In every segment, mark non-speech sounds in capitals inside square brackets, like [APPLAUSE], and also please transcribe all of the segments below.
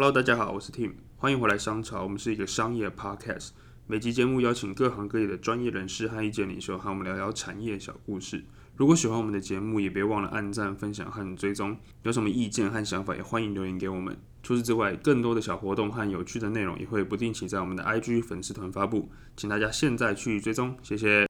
Hello，大家好，我是 Tim，欢迎回来商潮。我们是一个商业 podcast，每集节目邀请各行各业的专业人士和意见领袖，和我们聊聊产业小故事。如果喜欢我们的节目，也别忘了按赞、分享和追踪。有什么意见和想法，也欢迎留言给我们。除此之外，更多的小活动和有趣的内容也会不定期在我们的 IG 粉丝团发布，请大家现在去追踪，谢谢。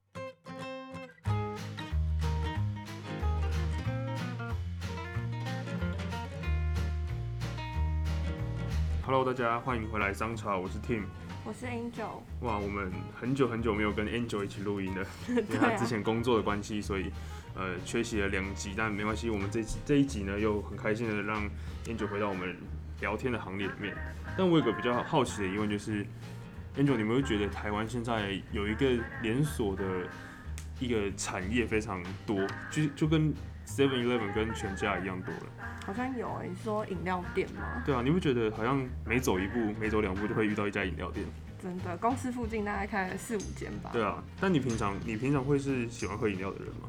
Hello，大家欢迎回来商潮，我是 Tim。我是 Angel。哇，我们很久很久没有跟 Angel 一起录音了，[LAUGHS] 因为他之前工作的关系，所以呃缺席了两集，但没关系，我们这这一集呢又很开心的让 Angel 回到我们聊天的行列里面。但我有个比较好奇的疑问，就是 Angel，你们会觉得台湾现在有一个连锁的一个产业非常多，就就跟 Seven Eleven 跟全家一样多了？好像有诶，你说饮料店吗？对啊，你不觉得好像每走一步、每走两步就会遇到一家饮料店。真的，公司附近大概开了四五间吧。对啊，但你平常你平常会是喜欢喝饮料的人吗？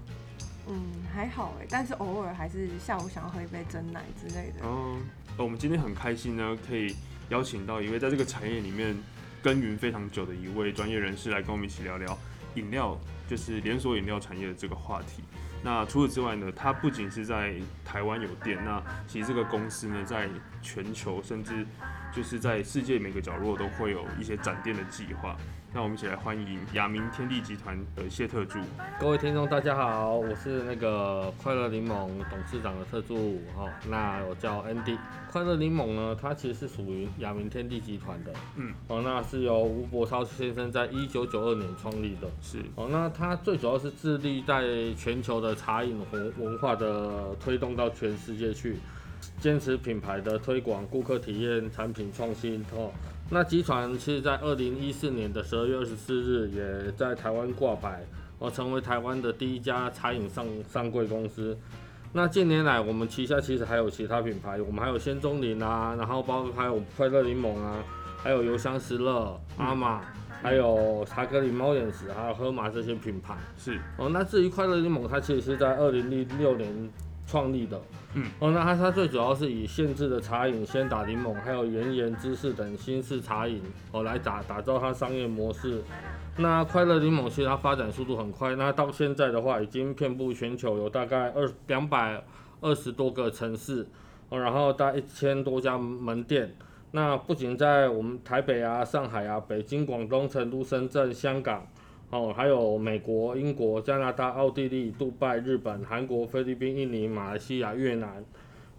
嗯，还好哎，但是偶尔还是下午想要喝一杯真奶之类的。哦，我们今天很开心呢，可以邀请到一位在这个产业里面耕耘非常久的一位专业人士来跟我们一起聊聊饮料，就是连锁饮料产业的这个话题。那除此之外呢，它不仅是在台湾有店，那其实这个公司呢，在全球甚至就是在世界每个角落都会有一些展店的计划。那我们一起来欢迎亚明天地集团的谢特助。各位听众，大家好，我是那个快乐柠檬董事长的特助哈。那我叫 Andy。快乐柠檬呢，它其实是属于亚明天地集团的。嗯。哦，那是由吴伯超先生在一九九二年创立的。是。哦，那它最主要是致力在全球的茶饮文文化的推动到全世界去，坚持品牌的推广、顾客体验、产品创新哦。那集团其实，在二零一四年的十二月二十四日，也在台湾挂牌，哦，成为台湾的第一家茶饮上上柜公司。那近年来，我们旗下其实还有其他品牌，我们还有仙踪林啊，然后包括还有快乐柠檬啊，还有油香石乐、阿玛，还有茶格里猫眼石，还有喝马这些品牌。是哦，那至于快乐柠檬，它其实是在二零零六年创立的。嗯，哦，那它它最主要是以限制的茶饮、先打柠檬，还有原盐芝士等新式茶饮哦来打打造它商业模式。那快乐柠檬其实它发展速度很快，那到现在的话已经遍布全球，有大概二两百二十多个城市，哦，然后大概一千多家门店。那不仅在我们台北啊、上海啊、北京、广东、成都、深圳、香港。哦，还有美国、英国、加拿大、奥地利、杜拜、日本、韩国、菲律宾、印尼、马来西亚、越南，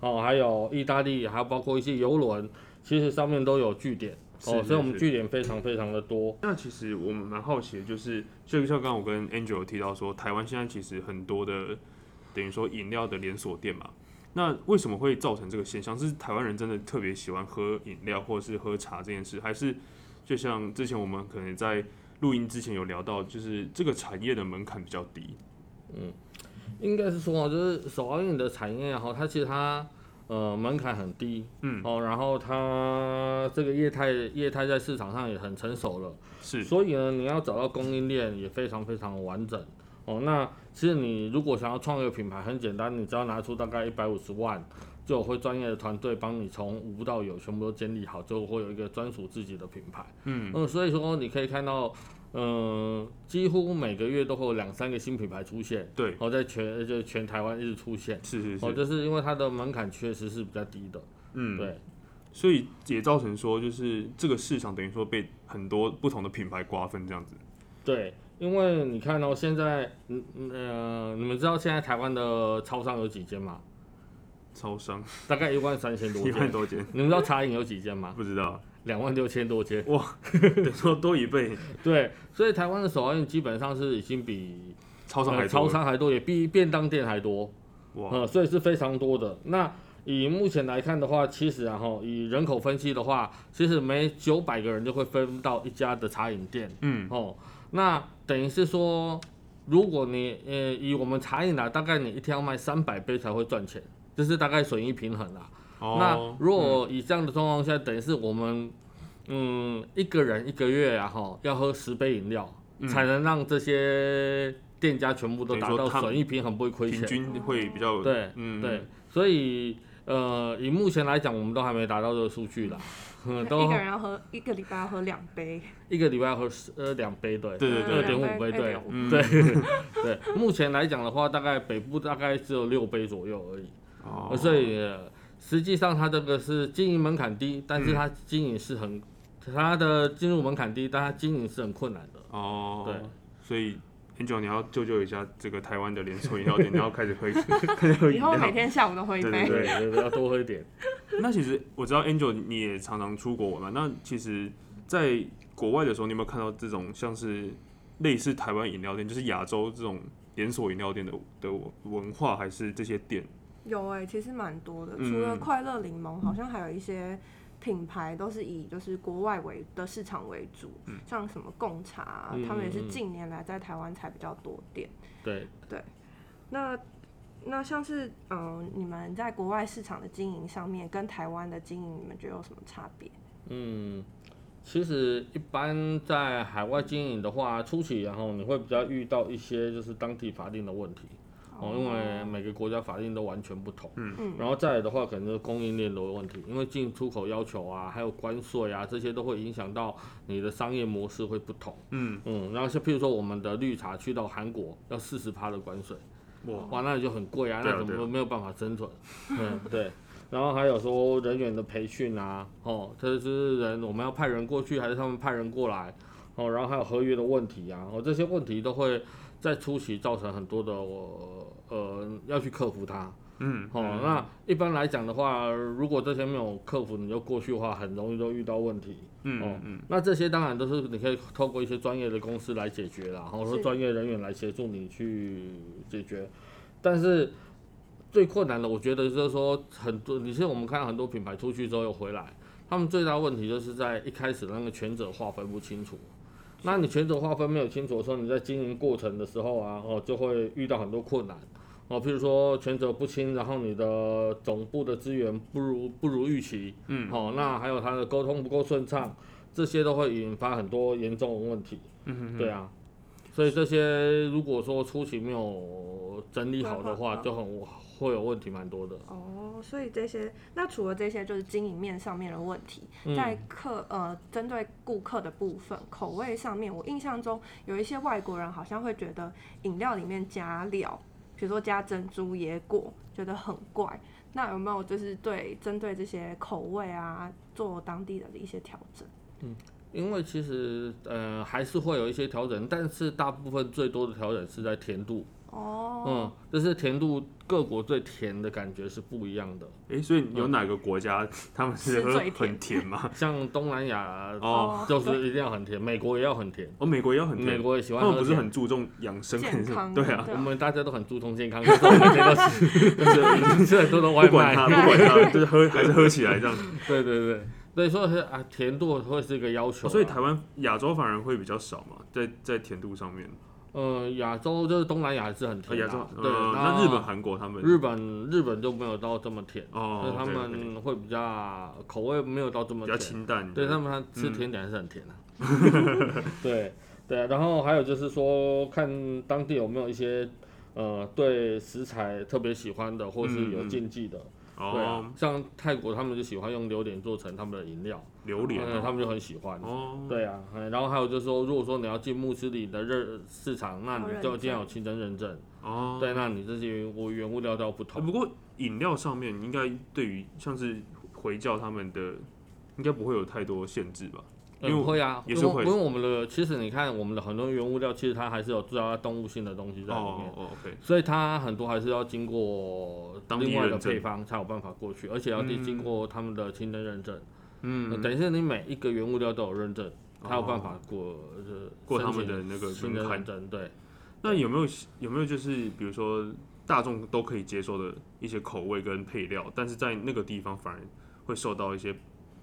哦，还有意大利，还有包括一些游轮，其实上面都有据点。哦，所以我们据点非常非常的多。那其实我们蛮好奇的，就是就像刚刚我跟 Angel 提到说，台湾现在其实很多的等于说饮料的连锁店嘛，那为什么会造成这个现象？是台湾人真的特别喜欢喝饮料或者是喝茶这件事，还是就像之前我们可能在录音之前有聊到，就是这个产业的门槛比较低。嗯，应该是说，就是手摇饮的产业哈，它其实它呃门槛很低，嗯哦，然后它这个业态业态在市场上也很成熟了，是，所以呢，你要找到供应链也非常非常完整。哦，那其实你如果想要创一个品牌，很简单，你只要拿出大概一百五十万。就会专业的团队帮你从无到有全部都建立好，就会有一个专属自己的品牌。嗯嗯，所以说你可以看到，嗯，几乎每个月都会有两三个新品牌出现。对，哦，在全就全台湾一直出现。是是是。哦，就是因为它的门槛确实是比较低的。嗯，对。所以也造成说，就是这个市场等于说被很多不同的品牌瓜分这样子。对，因为你看到现在，嗯呃，你们知道现在台湾的超商有几间吗？超商大概一万三千多，一万多间。你们知道茶饮有几间吗？不知道，两万六千多间。哇，说多一倍。[LAUGHS] 对，所以台湾的手摇饮基本上是已经比超商还超商还多，也比便当店还多。哇，呃，所以是非常多的。那以目前来看的话，其实然后以人口分析的话，其实每九百个人就会分到一家的茶饮店。嗯，哦，那等于是说，如果你呃以我们茶饮来，大概你一天要卖三百杯才会赚钱。就是大概损益平衡啦。那如果以这样的状况下，等于是我们，嗯，一个人一个月啊，哈，要喝十杯饮料，才能让这些店家全部都达到损益平衡，不会亏钱。平均会比较对，嗯对。所以呃，以目前来讲，我们都还没达到这个数据啦。嗯，[LAUGHS] 都一个人要喝一个礼拜要喝两杯，一个礼拜要喝呃两杯，对，对对对二点五杯，对，对对。目前来讲的话，大概北部大概只有六杯左右而已。哦，所以实际上它这个是经营门槛低，但是它经营是很，它的进入门槛低，但它经营是很困难的。哦，对，所以。很久，你要救救一下这个台湾的连锁饮料店，你要开始喝，[LAUGHS] 开始喝饮料。以后每天下午都喝一杯，对对对，要多喝一点。[LAUGHS] 那其实我知道 Angel 你也常常出国玩嘛，那其实在国外的时候，你有没有看到这种像是类似台湾饮料店，就是亚洲这种连锁饮料店的的文化，还是这些店？有哎，其实蛮多的，除了快乐柠檬，好像还有一些。品牌都是以就是国外为的市场为主，像什么贡茶，他们也是近年来在台湾才比较多店。对对，那那像是嗯，你们在国外市场的经营上面，跟台湾的经营，你们觉得有什么差别？嗯，其实一般在海外经营的话，初期然后你会比较遇到一些就是当地法定的问题。哦，因为每个国家法令都完全不同，嗯。嗯，然后再来的话，可能是供应链的问题，因为进出口要求啊，还有关税啊，这些都会影响到你的商业模式会不同，嗯。嗯，然后像譬如说我们的绿茶去到韩国要四十趴的关税，哇。哇，那就很贵啊，那怎么没有办法生存？[LAUGHS] 嗯对，然后还有说人员的培训啊，哦，这是人我们要派人过去，还是他们派人过来？哦，然后还有合约的问题啊，哦，这些问题都会在初期造成很多的我。呃，要去克服它，嗯，好，那一般来讲的话，如果这些没有克服，你就过去的话，很容易就遇到问题，嗯，哦，嗯，那这些当然都是你可以透过一些专业的公司来解决啦，然后说专业人员来协助你去解决，但是最困难的，我觉得就是说，很多，你像我们看到很多品牌出去之后又回来，他们最大问题就是在一开始那个权责划分不清楚。那你权责划分没有清楚的时候，你在经营过程的时候啊，哦，就会遇到很多困难。哦，譬如说权责不清，然后你的总部的资源不如不如预期，嗯，好，那还有他的沟通不够顺畅，这些都会引发很多严重的问题，嗯哼，对啊，所以这些如果说初期没有整理好的话，就很会有问题蛮多的。哦，所以这些，那除了这些就是经营面上面的问题，在客呃针对顾客的部分，口味上面，我印象中有一些外国人好像会觉得饮料里面加料。比如说加珍珠椰果，觉得很怪。那有没有就是对针对这些口味啊，做当地的一些调整？嗯，因为其实呃还是会有一些调整，但是大部分最多的调整是在甜度。哦，嗯，就是甜度各国最甜的感觉是不一样的。哎，所以有哪个国家他们是喝很甜吗？[LAUGHS] 像东南亚哦，就是一定要很甜，美国也要很甜。哦，美国也要很甜，美国也喜欢。他们不是很注重养生健康？[LAUGHS] 对啊，我们大家都很注重健康，每天都吃，[LAUGHS] 就是吃很多的外卖，不管它，不管它，就是喝还是喝起来这样子。对对对，所以说是啊，甜度会是一个要求。所以台湾亚洲反而会比较少嘛，在在甜度上面。呃，亚洲就是东南亚还是很甜的，对。那日本、韩国他们，日本日本就没有到这么甜，哦，他们会比较口味没有到这么比较清淡，对他们吃甜点还是很甜 [LAUGHS] [LAUGHS] 的。对对，然后还有就是说，看当地有没有一些呃对食材特别喜欢的，或是有禁忌的。对啊，像泰国他们就喜欢用榴莲做成他们的饮料，榴莲，他们就很喜欢。哦，对啊，然后还有就是说，如果说你要进穆斯林的热市场，那你就一定要有清真认证。哦，对，那你这些我原物料都要不同。不过饮料上面应该对于像是回教他们的，应该不会有太多限制吧？嗯，会啊，也是会。因为我们的其实你看，我们的很多原物料，其实它还是有制造动物性的东西在里面。哦，OK。所以它很多还是要经过另外的配方才有办法过去，而且要经经过他们的清真认证。嗯。等于是你每一个原物料都有认证，才有办法过过他们的那个清真认证。对。那有没有有没有就是比如说大众都可以接受的一些口味跟配料，但是在那个地方反而会受到一些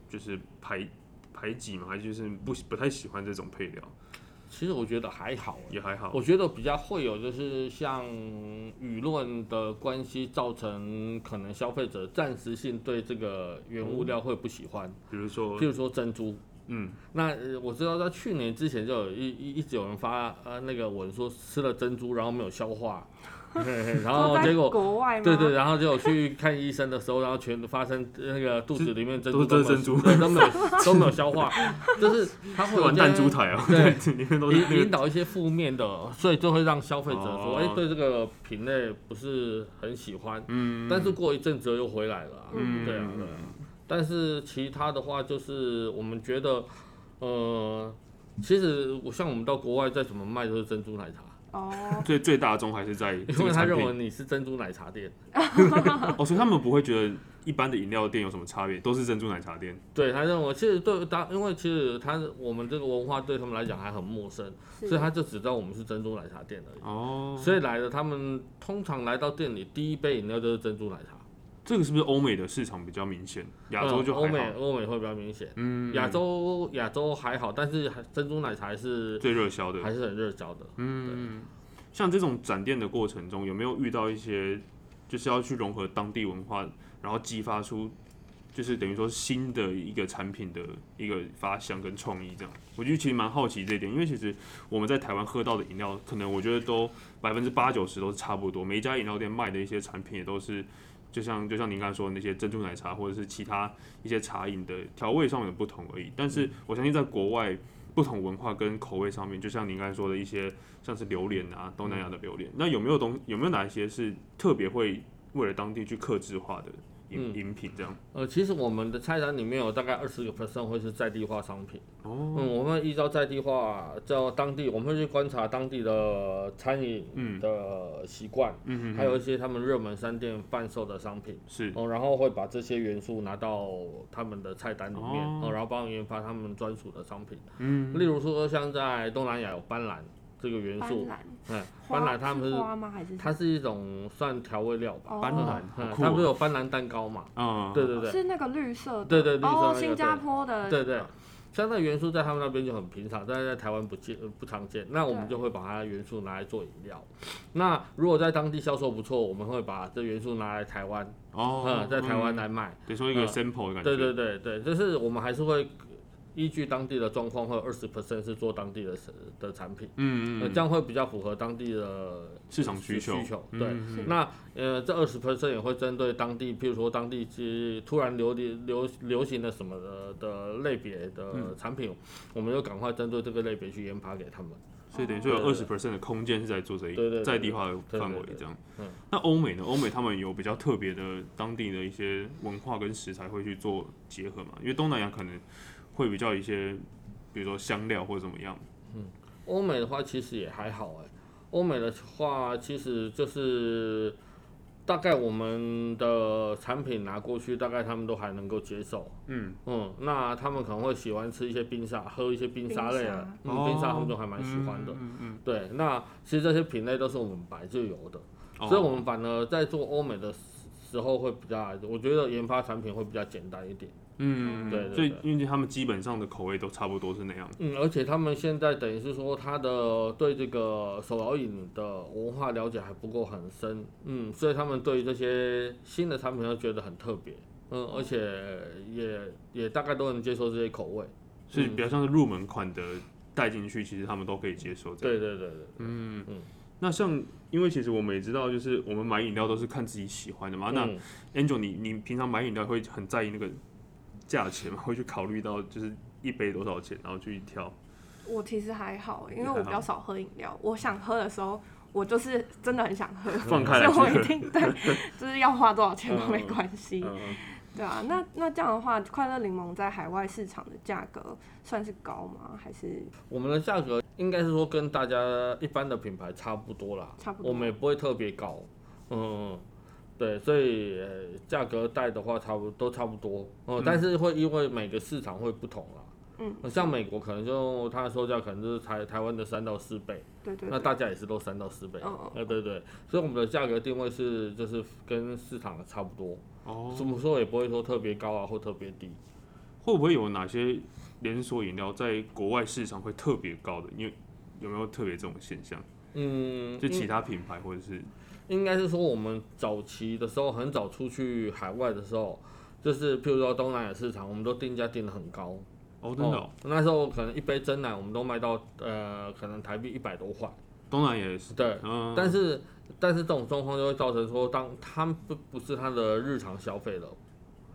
就是排。排挤嘛，还就是不不太喜欢这种配料。其实我觉得还好，也还好。我觉得比较会有就是像舆论的关系，造成可能消费者暂时性对这个原物料会不喜欢。比如说，譬如说珍珠。嗯，那我知道在去年之前就有一一一直有人发呃那个文说吃了珍珠然后没有消化，[LAUGHS] 然后结果国外吗？对对，然后就去看医生的时候，然后全发生那个肚子里面珍珠都是珍珠对都没有都没有消化，[LAUGHS] 就是它会有完蛋猪台啊，对，里面都是那引引导一些负面的，所以就会让消费者说，哦哎，对这个品类不是很喜欢，嗯，但是过一阵子又回来了啊，嗯对啊，对啊。但是其他的话，就是我们觉得，呃，其实我像我们到国外再怎么卖都是珍珠奶茶，哦，最最大宗还是在这因为他认为个产品你是珍珠奶茶店，[LAUGHS] 哦，所以他们不会觉得一般的饮料店有什么差别，都是珍珠奶茶店。对他认为其实对当，因为其实他我们这个文化对他们来讲还很陌生，所以他就只知道我们是珍珠奶茶店而已。哦，所以来了，他们通常来到店里，第一杯饮料就是珍珠奶茶。这个是不是欧美的市场比较明显？亚洲就嗯欧美。欧美会比较明显，嗯，亚洲亚洲还好，但是还珍珠奶茶还是最热销的。还是很热销的。嗯，像这种展店的过程中，有没有遇到一些就是要去融合当地文化，然后激发出就是等于说新的一个产品的一个发想跟创意这样？我觉得其实蛮好奇这一点，因为其实我们在台湾喝到的饮料，可能我觉得都百分之八九十都是差不多，每一家饮料店卖的一些产品也都是。就像就像您刚才说的那些珍珠奶茶，或者是其他一些茶饮的调味上面的不同而已。但是我相信在国外，不同文化跟口味上面，就像您刚才说的一些，像是榴莲啊，东南亚的榴莲，那有没有东有没有哪一些是特别会为了当地去克制化的饮嗯饮品这样？呃，其实我们的菜单里面有大概二十个 percent 会是在地化商品。哦，嗯，我们会依照在地化，叫当地，我们会去观察当地的餐饮嗯的习惯，嗯还有一些他们热门商店贩售的商品。是哦，然后会把这些元素拿到他们的菜单里面，哦哦，然后帮我研发他们专属的商品。嗯例如说，像在东南亚有斑斓这个元素，斑斓，斑斓他们是是花吗？还是它是一种算调味料吧，哦斑斓，嗯，它不是哦有斑斓蛋糕嘛？嗯，对对对，是那个绿色的？对对绿色新加坡的，对对，像那个元素在他们那边就很平常，但是在台湾不见呃不常见。那我们就会把它的元素拿来做饮料。那如果在当地销售不错，我们会把这元素拿来台湾，哦嗯，，在台湾嗯来卖。得说一个嗯 sample 的感觉，对对对对，就是我们还是会依据当地的状况，会有二十 percent 是做当地的的产品，嗯嗯，呃这样会比较符合当地的市场需求需求。对，那呃这二十 percent 也会针对当地，譬如说当地其突然流流流流行的什么的的类别的产品，我们就赶快针对这个类别去研发给他们。所以等于说有二十 percent 的空间是在做这一在地化的范围这样嗯。那欧美呢？欧美他们有比较特别的当地的一些文化跟食材会去做结合嘛？因为东南亚可能会比较一些，比如说香料或者怎么样。嗯欧美的话其实也还好哎，欧美的话其实就是大概我们的产品拿过去，大概他们都还能够接受。嗯，嗯，那他们可能会喜欢吃一些冰沙，喝一些冰沙类的，冰沙嗯，冰沙他们都还蛮喜欢的。嗯嗯对，那其实这些品类都是我们本来就有的，嗯，所以我们反而在做欧美的时候会比较，我觉得研发产品会比较简单一点。嗯，对以因为他们基本上的口味都差不多是那样。嗯，而且他们现在等于是说，他的对这个手摇饮的文化了解还不够很深，嗯，所以他们对于这些新的产品都觉得很特别，嗯，而且也也大概都能接受这些口味。所以比较像是入门款的带进去，其实他们都可以接受这样。对对对对，嗯嗯那像因为其实我们也知道，就是我们买饮料都是看自己喜欢的嘛。那嗯 Angel，你你平常买饮料会很在意那个价钱嘛？会去考虑到就是一杯多少钱，然后去挑。我其实还好，因为我比较少喝饮料。我想喝的时候，我就是真的很想喝，[LAUGHS] 放开来去喝所以我一定对，[LAUGHS] 就是要花多少钱都没关系。嗯，对啊，那那这样的话，快乐柠檬在海外市场的价格算是高吗？还是我们的价格应该是说跟大家一般的品牌差不多啦，差不多？我们也不会特别高，嗯，对，所以、呃价格带的话差不都差不多，嗯，但是会因为每个市场会不同啦。嗯，像美国可能就它的售价可能就是台台湾的三到四倍，对对对，那大家也是都三到四倍，嗯嗯呃对对，所以我们的价格定位是就是跟市场的差不多，哦，怎么说也不会说特别高啊或特别低，会不会有哪些连锁饮料在国外市场会特别高的？因为有没有特别这种现象？嗯，就其他品牌或者是应该是说我们早期的时候，很早出去海外的时候，就是譬如说东南亚市场，我们都定价定的很高。哦，真的哦，那时候可能一杯真奶我们都卖到呃，可能台币一百多块。东南亚也是，对，嗯，但是但是这种状况就会造成说，当他不不是他的日常消费了，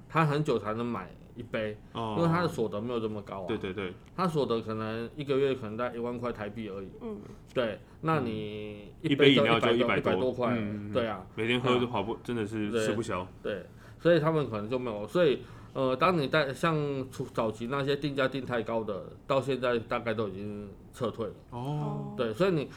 他很久才能买一杯，哦。因为他的所得没有这么高啊。对对对，他所得可能一个月可能在一万块台币而已。嗯，对，那你一杯饮料就一就100多。百多块，嗯嗯嗯。对啊，每天喝就跑不，真的是对吃不消。对，所以他们可能就没有，所以呃，当你在像初早期那些定价定太高的，到现在大概都已经撤退了。哦，对，所以你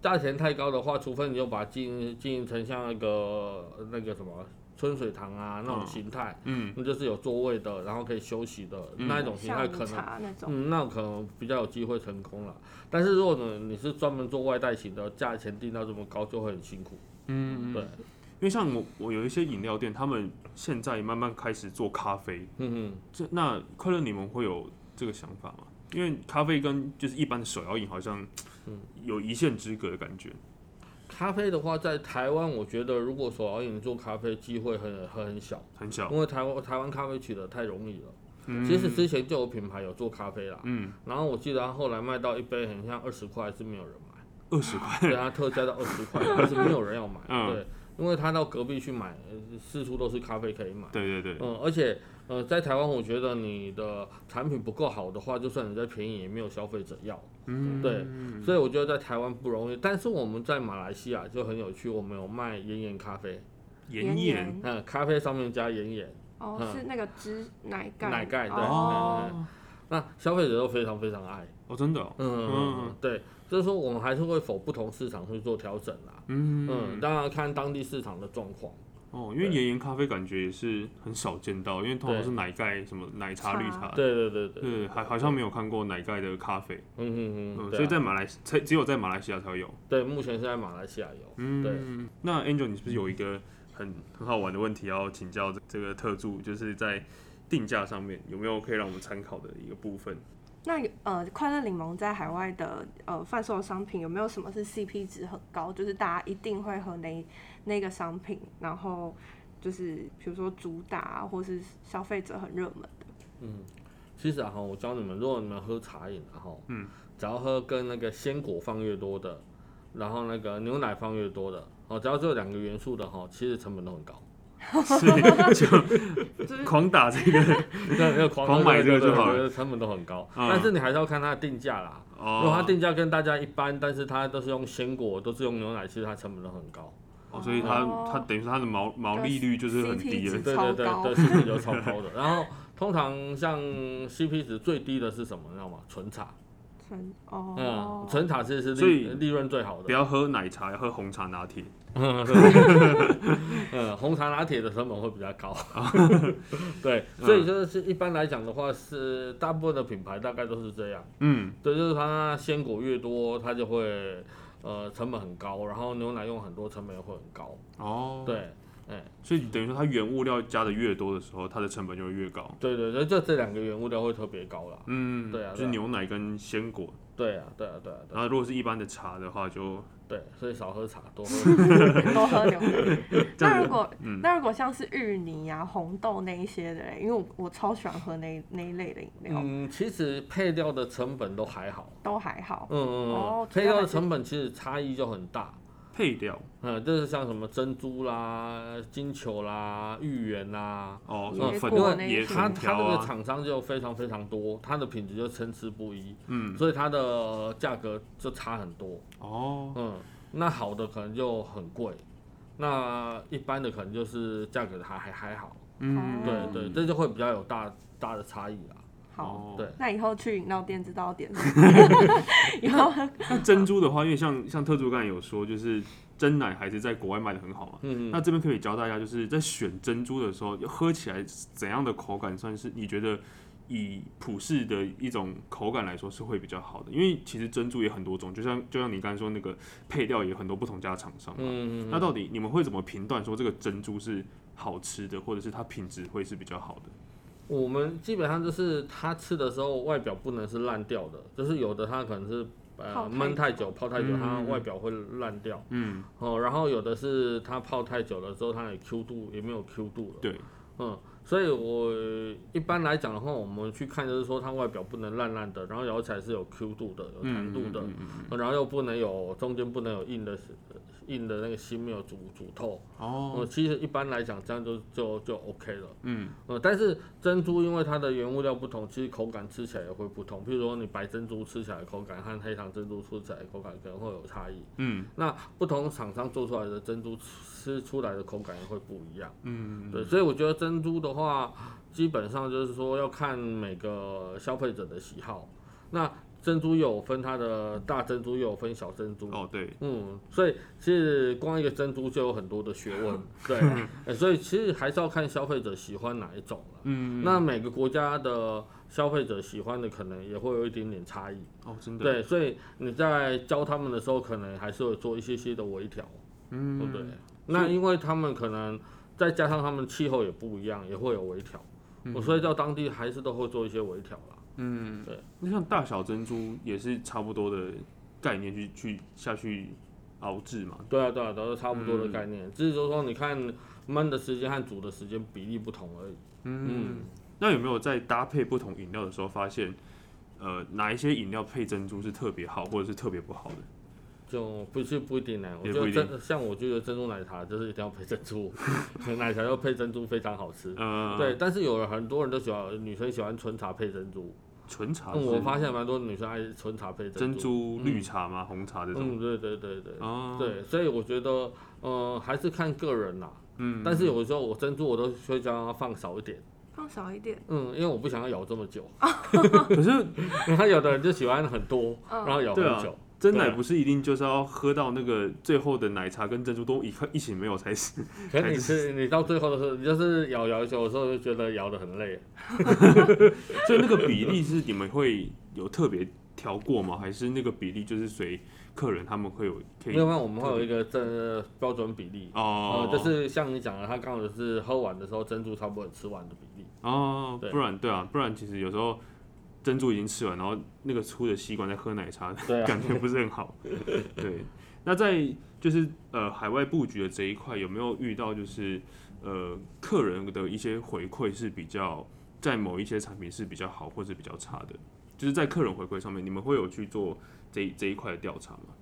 价钱太高的话，除非你就把它经营经营成像那个那个什么春水堂啊那种嗯形态，嗯，那就是有座位的，然后可以休息的、嗯那一种形态可能。那，嗯，那可能比较有机会成功了。但是如果呢，你是专门做外带型的，价钱定到这么高，就会很辛苦。嗯，对，因为像我我有一些饮料店，他们现在慢慢开始做咖啡，嗯嗯这那快乐你们会有这个想法吗？因为咖啡跟就是一般的手摇饮好像嗯有一线之隔的感觉。哼，咖啡的话，在台湾，我觉得如果手摇饮做咖啡机会很很很小，很小，因为台湾台湾咖啡取得太容易了。嗯其实之前就有品牌有做咖啡啦，嗯，然后我记得他后来卖到一杯很像二十块，是没有人买。二十块，对，他特价到二十块，但是没有人要买。[LAUGHS] 嗯对，因为他到隔壁去买，呃四处都是咖啡可以买。对对对，嗯，而且呃，在台湾，我觉得你的产品不够好的话，就算你再便宜，也没有消费者要。嗯，对所以我觉得在台湾不容易。但是我们在马来西亚就很有趣，我们有卖盐盐咖啡，岩盐。嗯，咖啡上面加盐盐，哦，嗯。是那个汁奶盖，奶盖对。哦，那消费者都非常非常爱。哦，真的哦，嗯嗯嗯，对，就是说我们还是会否不同市场去做调整啦。嗯。嗯，当然看当地市场的状况。哦，因为岩岩咖啡感觉也是很少见到，因为通常对是奶盖什么奶茶、绿茶，对对对对，对，还好像没有看过奶盖的咖啡，嗯嗯嗯，所以在马来才只有在马来西亚才会有。对，目前是在马来西亚有。对。嗯，那 Angel，你是不是有一个很很好玩的问题要请教这这个特助，就是在定价上面有没有可以让我们参考的一个部分？那呃，快乐柠檬在海外的呃贩售的商品有没有什么是 CP 值很高，就是大家一定会喝那那个商品，然后就是比如说主打啊，或是消费者很热门的，嗯，其实啊哈，我教你们，如果你们喝茶饮啊哈，嗯，只要喝跟那个鲜果放越多的，然后那个牛奶放越多的，哦，只要这两个元素的哈，其实成本都很高。所以就 [LAUGHS] 就是狂打这个 [LAUGHS] 对，要狂狂买这个就好了成本都很高。嗯但是你还是要看它的定价啦。如果它哦定价跟大家一般，但是它都是用鲜果，都是用牛奶，其实它成本都很高。哦，所以它哦它等于说它的毛毛利率就是很低的，对对对对，CP 值超高的。然后通常像 CP 值最低的是什么？你知道吗？纯茶。纯哦，嗯，纯茶其实是所以利利润最好的不。要喝奶茶，要喝红茶拿铁。[LAUGHS] 嗯，对 [LAUGHS] 嗯，红茶拿铁的成本会比较高。[LAUGHS] 对，所以就是一般来讲的话，是大部分的品牌大概都是这样。嗯，对，就是它鲜果越多，它就会呃成本很高，然后牛奶用很多，成本也会很高。哦，，对，哎，所以等于说它原物料加的越多的时候，它的成本就会越高。对对对，就这两个原物料会特别高啦。嗯，对啊就是牛奶跟鲜果。对啊，对啊，对啊，然后如果是一般的茶的话，就对，所以少喝茶，多喝。[LAUGHS] [LAUGHS] 多喝牛奶。那如果、嗯那如果像是芋泥啊、红豆那一些的嘞，因为我我超喜欢喝那那一类的饮料，嗯，其实配料的成本都还好。都还好。嗯嗯嗯，哦配料的成本其实差异就很大。配料。嗯，就是像什么珍珠啦、金球啦、芋圆啦，哦，椰什么粉果那一椰种它它那个啊，厂商就非常非常多，它的品质就参差不一，嗯，所以它的价格就差很多。哦，嗯，那好的可能就很贵，那一般的可能就是价格还还还好。嗯，对对，这就会比较有大大的差异啦。好，哦对，那以后去饮料店知道要点什么。[LAUGHS] 以后那珍珠的话，因为像像特助刚才有说，就是真奶还是在国外卖的很好嘛。嗯那这边可以教大家，就是在选珍珠的时候，喝起来怎样的口感算是你觉得以普世的一种口感来说是会比较好的？因为其实珍珠也很多种，就像就像你刚才说那个配料也有很多不同家厂商嘛。嗯，那到底你们会怎么评断说这个珍珠是好吃的，或者是它品质会是比较好的？我们基本上就是它吃的时候外表不能是烂掉的，就是有的它可能是呃焖太久、泡太久，嗯。它外表会烂掉。嗯，哦，然后有的是它泡太久了之后，它的 Q 度也没有 Q 度了。对，嗯，所以我一般来讲的话，我们去看就是说它外表不能烂烂的，然后咬起来是有 Q 度的、有弹度的，嗯嗯嗯然后又不能有中间不能有硬的硬的那个芯没有煮煮透。哦，呃，其实一般来讲这样就就就 OK 了。嗯呃，但是珍珠因为它的原物料不同，其实口感吃起来也会不同。譬如说你白珍珠吃起来的口感和黑糖珍珠吃起来的口感可能会有差异。嗯那不同厂商做出来的珍珠吃出来的口感也会不一样。嗯，对，所以我觉得珍珠的话，基本上就是说要看每个消费者的喜好。那珍珠又有分它的大珍珠，又有分小珍珠。哦对，嗯，所以其实光一个珍珠就有很多的学问，[LAUGHS] 对，呃所以其实还是要看消费者喜欢哪一种了。嗯那每个国家的消费者喜欢的可能也会有一点点差异，哦真的，对，所以你在教他们的时候，可能还是会做一些些的微调，嗯对不对？那因为他们可能再加上他们气候也不一样，也会有微调，我所以到当地还是都会做一些微调啦。嗯，对。那像大小珍珠也是差不多的概念去去下去熬制嘛。对啊，对啊，都是差不多的概念，只是说说你看焖的时间和煮的时间比例不同而已。嗯，那有没有在搭配不同饮料的时候发现，呃，哪一些饮料配珍珠是特别好，或者是特别不好的？就不是不一定呢，我觉得珍像我觉得珍珠奶茶就是一定要配珍珠，[LAUGHS] 奶茶要配珍珠非常好吃。嗯，对，但是有很多人都喜欢，女生喜欢纯茶配珍珠。嗯，纯茶嗯我发现蛮多女生爱纯茶配珍珠。珠绿茶嘛？红茶这种？嗯，对对对对。哦，对，所以我觉得，呃，还是看个人啦。嗯，但是有时候我珍珠我都会将它放少一点，放少一点，嗯，因为我不想要咬这么久。[LAUGHS] 可是 [LAUGHS] 然后有的人就喜欢很多，嗯然后咬很久。真奶不是一定就是要喝到那个最后的奶茶跟珍珠都一块一起没有才是？可是你吃，你到最后的时候，你就是咬咬久的时候就觉得咬得很累。[LAUGHS] 所以那个比例是你们会有特别调过吗？还是那个比例就是随客人他们会有可以另外我们会有一个正标准比例，哦呃，，就是像你讲的，他刚好是喝完的时候珍珠差不多有吃完的比例。哦，不然对啊，不然其实有时候珍珠已经吃完，然后那个粗的吸管在喝奶茶，啊 [LAUGHS] 感觉不是很好。对，那在就是呃海外布局的这一块，有没有遇到就是呃客人的一些回馈是比较在某一些产品是比较好或者比较差的？就是在客人回馈上面，你们会有去做这这一块的调查吗？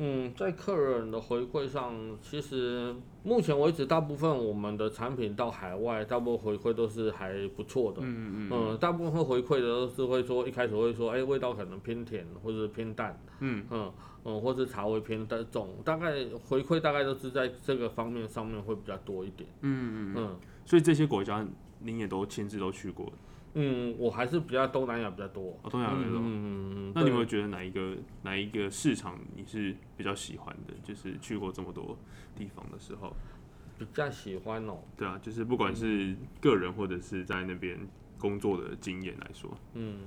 嗯，在客人的回馈上，其实目前为止，大部分我们的产品到海外，大部分回馈都是还不错的。嗯嗯嗯，大部分会回馈的都是会说，一开始会说，哎、味道可能偏甜或者偏淡，嗯嗯嗯，或者茶味偏淡重，大概回馈大概都是在这个方面上面会比较多一点。嗯嗯，嗯所以这些国家您也都亲自都去过，嗯，我还是比较东南亚比较多。哦，东南亚那种。嗯嗯嗯嗯，那你有没有觉得哪一个哪一个市场你是比较喜欢的？就是去过这么多地方的时候，比较喜欢哦？对啊，就是不管是个人或者是在那边工作的经验来说，嗯，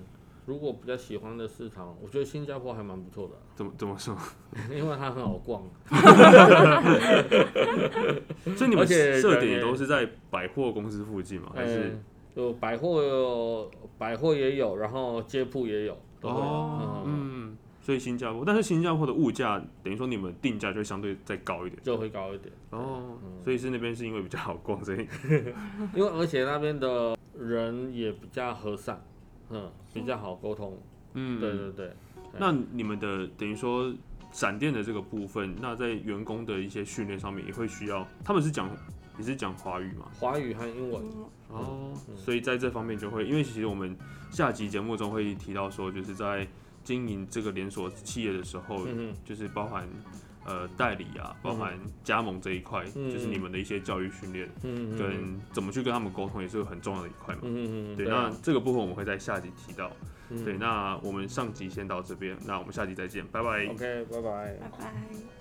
如果比较喜欢的市场，我觉得新加坡还蛮不错的，怎么怎么说？[LAUGHS] 因为它很好逛。[LAUGHS] 所以你们设点都是在百货公司附近吗？还是嗯有百货有百货也有，然后街铺也有。都会有哦，嗯，嗯，所以新加坡，但是新加坡的物价等于说你们定价就会相对再高一点就会高一点。哦，嗯所以是那边是因为比较好逛，所以 [LAUGHS] 因为而且那边的人也比较和善，嗯，比较好沟通。嗯，对对对，那你们的等于说闪电的这个部分，那在员工的一些训练上面也会需要，他们是讲也是讲华语嘛？华语和英文。嗯哦，嗯所以在这方面就会，因为其实我们下集节目中会提到说，就是在经营这个连锁企业的时候，嗯就是包含呃代理啊，包含加盟这一块，嗯就是你们的一些教育训练嗯嗯跟怎么去跟他们沟通，也是很重要的一块嘛。嗯嗯嗯，对，啊那这个部分我们会在下集提到。嗯对，那我们上集先到这边，那我们下集再见，拜拜。OK，拜拜。拜拜。